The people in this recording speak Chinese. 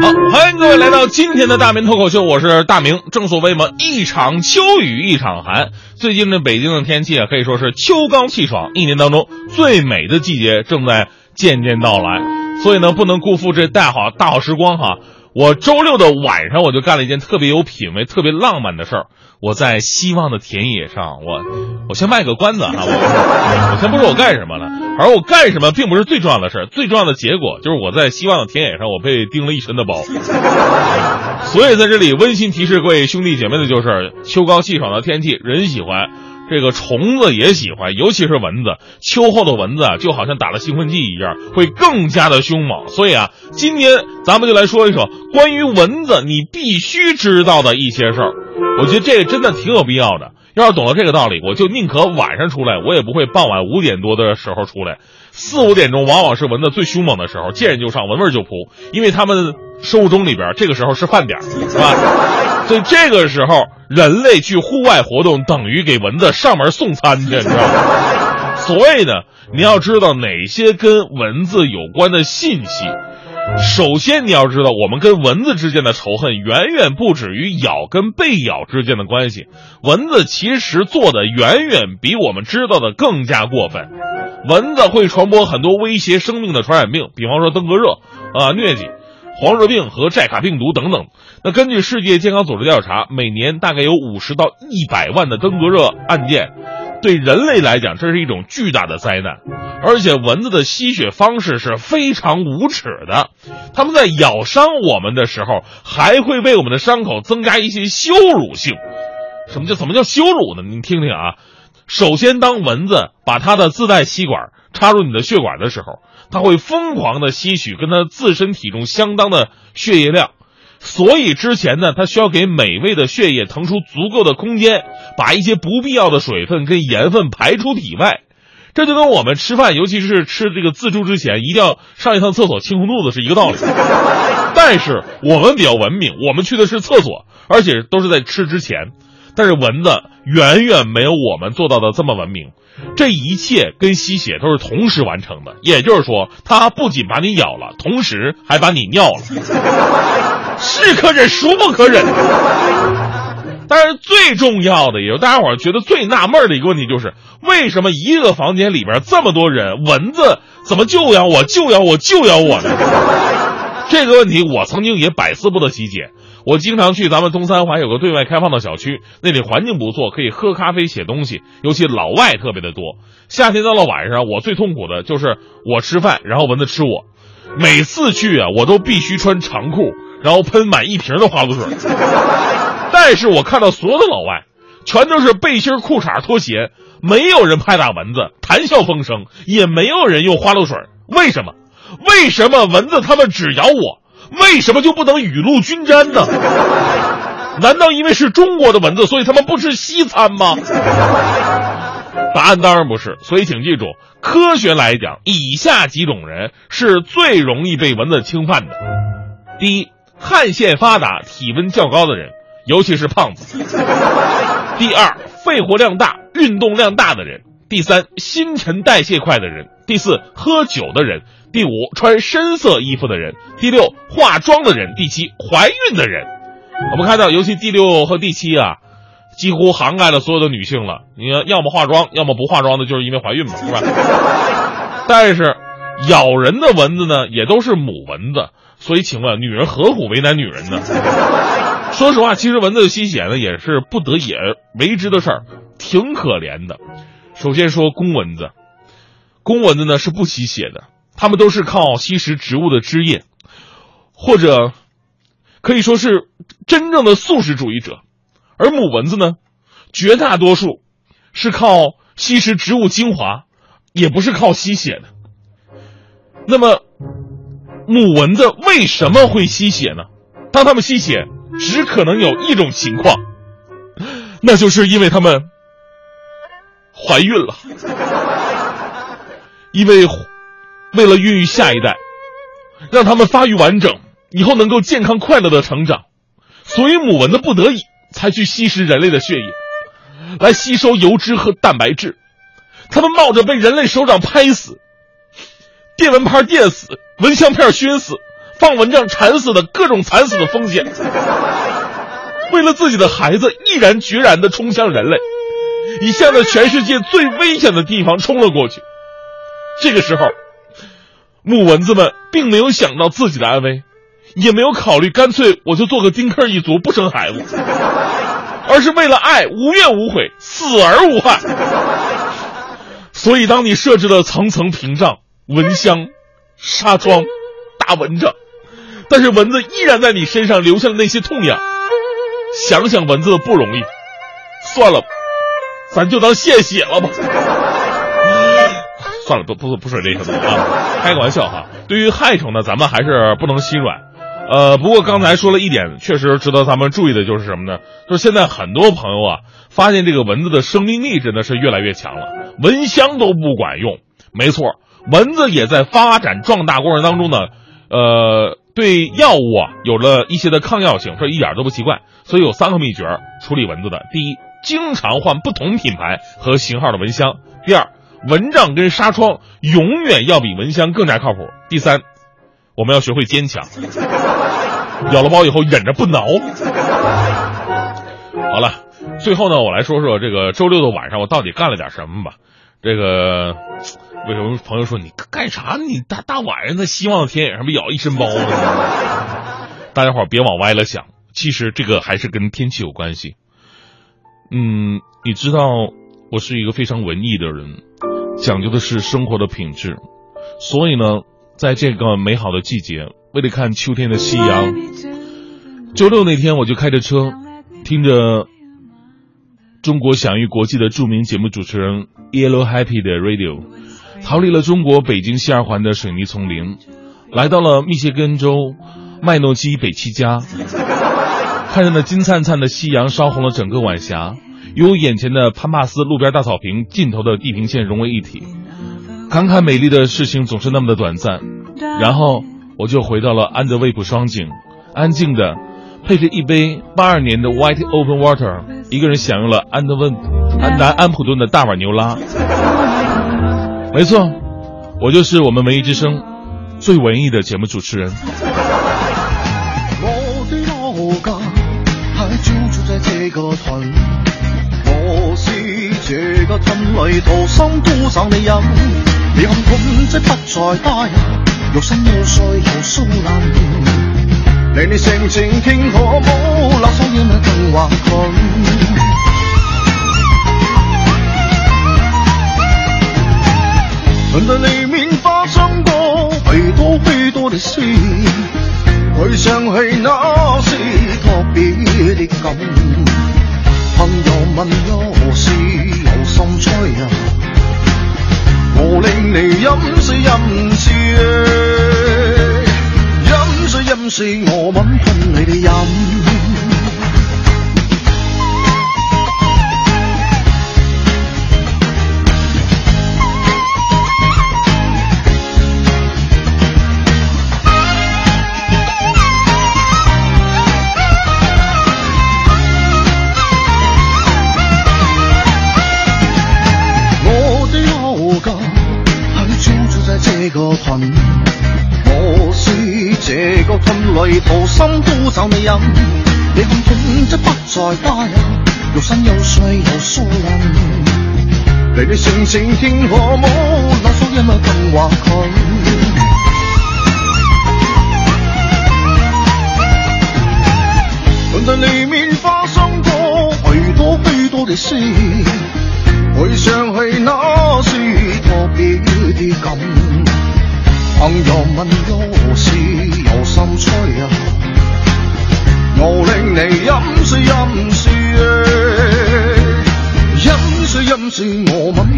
好，欢迎各位来到今天的大明脱口秀，我是大明。正所谓嘛，一场秋雨一场寒。最近这北京的天气啊，可以说是秋高气爽，一年当中最美的季节正在渐渐到来。所以呢，不能辜负这大好大好时光哈。我周六的晚上，我就干了一件特别有品位、特别浪漫的事儿。我在希望的田野上，我我先卖个关子哈，我我先不说我干什么了，而我干什么并不是最重要的事儿，最重要的结果就是我在希望的田野上，我被叮了一身的包。所以在这里温馨提示各位兄弟姐妹的就是：秋高气爽的天气，人喜欢。这个虫子也喜欢，尤其是蚊子。秋后的蚊子啊，就好像打了兴奋剂一样，会更加的凶猛。所以啊，今天咱们就来说一说关于蚊子你必须知道的一些事儿。我觉得这个真的挺有必要的。要是懂了这个道理，我就宁可晚上出来，我也不会傍晚五点多的时候出来。四五点钟往往是蚊子最凶猛的时候，见人就上，闻味儿就扑，因为他们生物钟里边这个时候是饭点儿，是吧？所以这个时候。人类去户外活动等于给蚊子上门送餐去，你知道吗？所以呢，你要知道哪些跟蚊子有关的信息。首先，你要知道我们跟蚊子之间的仇恨远远不止于咬跟被咬之间的关系。蚊子其实做的远远比我们知道的更加过分。蚊子会传播很多威胁生命的传染病，比方说登革热啊、疟疾。黄热病和寨卡病毒等等。那根据世界健康组织调查，每年大概有五十到一百万的登革热案件，对人类来讲，这是一种巨大的灾难。而且蚊子的吸血方式是非常无耻的，他们在咬伤我们的时候，还会为我们的伤口增加一些羞辱性。什么叫怎么叫羞辱呢？你听听啊，首先，当蚊子把它的自带吸管插入你的血管的时候。它会疯狂的吸取跟它自身体重相当的血液量，所以之前呢，它需要给美味的血液腾出足够的空间，把一些不必要的水分跟盐分排出体外。这就跟我们吃饭，尤其是吃这个自助之前，一定要上一趟厕所清空肚子是一个道理。但是我们比较文明，我们去的是厕所，而且都是在吃之前。但是蚊子远远没有我们做到的这么文明。这一切跟吸血都是同时完成的，也就是说，它不仅把你咬了，同时还把你尿了。是可忍，孰不可忍？但是最重要的，也是大家伙觉得最纳闷的一个问题，就是为什么一个房间里边这么多人，蚊子怎么就咬我，就咬我，就咬我呢？这个问题，我曾经也百思不得其解。我经常去咱们东三环有个对外开放的小区，那里环境不错，可以喝咖啡、写东西，尤其老外特别的多。夏天到了晚上，我最痛苦的就是我吃饭，然后蚊子吃我。每次去啊，我都必须穿长裤，然后喷满一瓶的花露水。但是我看到所有的老外，全都是背心、裤衩、拖鞋，没有人拍打蚊子，谈笑风生，也没有人用花露水。为什么？为什么蚊子他们只咬我？为什么就不能雨露均沾呢？难道因为是中国的蚊子，所以他们不吃西餐吗？答案当然不是。所以请记住，科学来讲，以下几种人是最容易被蚊子侵犯的：第一，汗腺发达、体温较高的人，尤其是胖子；第二，肺活量大、运动量大的人；第三，新陈代谢快的人；第四，喝酒的人。第五，穿深色衣服的人；第六，化妆的人；第七，怀孕的人。我们看到，尤其第六和第七啊，几乎涵盖了所有的女性了。你看，要么化妆，要么不化妆的，就是因为怀孕嘛，是吧？但是，咬人的蚊子呢，也都是母蚊子。所以，请问，女人何苦为难女人呢？说实话，其实蚊子吸血呢，也是不得已而为之的事儿，挺可怜的。首先说公蚊子，公蚊子呢是不吸血的。他们都是靠吸食植物的汁液，或者可以说是真正的素食主义者，而母蚊子呢，绝大多数是靠吸食植物精华，也不是靠吸血的。那么，母蚊子为什么会吸血呢？当它们吸血，只可能有一种情况，那就是因为它们怀孕了，因为。为了孕育下一代，让他们发育完整，以后能够健康快乐的成长，所以母蚊子不得已才去吸食人类的血液，来吸收油脂和蛋白质。他们冒着被人类手掌拍死、电蚊拍电死、蚊香片熏死、放蚊帐缠死的各种惨死的风险，为了自己的孩子，毅然决然的冲向人类，以向着全世界最危险的地方冲了过去。这个时候，母蚊子们并没有想到自己的安危，也没有考虑干脆我就做个丁克一族不生孩子，而是为了爱无怨无悔，死而无憾。所以，当你设置了层层屏障、蚊香、纱窗、大蚊帐，但是蚊子依然在你身上留下了那些痛痒，想想蚊子的不容易，算了，咱就当献血了吧。算了，不不不说这些东西啊，开个玩笑哈。对于害虫呢，咱们还是不能心软。呃，不过刚才说了一点，确实值得咱们注意的就是什么呢？就是现在很多朋友啊，发现这个蚊子的生命力真的是越来越强了。蚊香都不管用，没错，蚊子也在发展壮大过程当中呢，呃，对药物啊有了一些的抗药性，这一点都不奇怪。所以有三个秘诀处理蚊子的：第一，经常换不同品牌和型号的蚊香；第二，蚊帐跟纱窗永远要比蚊香更加靠谱；第三，我们要学会坚强，咬了包以后忍着不挠。好了，最后呢，我来说说这个周六的晚上我到底干了点什么吧。这个为什么朋友说你干啥？你大大晚上的希望天野上不咬一身包呢？大家伙别往歪了想，其实这个还是跟天气有关系。嗯，你知道我是一个非常文艺的人，讲究的是生活的品质，所以呢，在这个美好的季节，为了看秋天的夕阳，周六那天我就开着车，听着。中国享誉国际的著名节目主持人 Yellow Happy 的 Radio，逃离了中国北京西二环的水泥丛林，来到了密歇根州麦诺基北七家，看着那金灿灿的夕阳烧红了整个晚霞，与眼前的潘帕斯路边大草坪尽头的地平线融为一体，感慨美丽的事情总是那么的短暂，然后我就回到了安德卫普双井，安静的。配着一杯八二年的 White Open Water，一个人享用了安德温安南安普顿的大碗牛拉。没错，我就是我们文艺之声最文艺的节目主持人。我的老家还就住在这个屯，这个屯里土生土长的人，离乡本即不再大人，有生有衰有疏懒。你你性情听可冇，留守要么更惶恐。轮在里面发生过许多许多的事，回想起那是特别的感。朋友问有事有心催啊，我令你饮水饮水。任是我吻喷你哋饮。这个屯。这个村里土生土长的人，你看本质不再大人，有山有水有树林，离你性情天可冇，那所因啊更话佢。轮在里面发生过许多许多的事，回想起那朋友问都是有心吹啊，我令你饮水饮水，饮水饮水，我吻。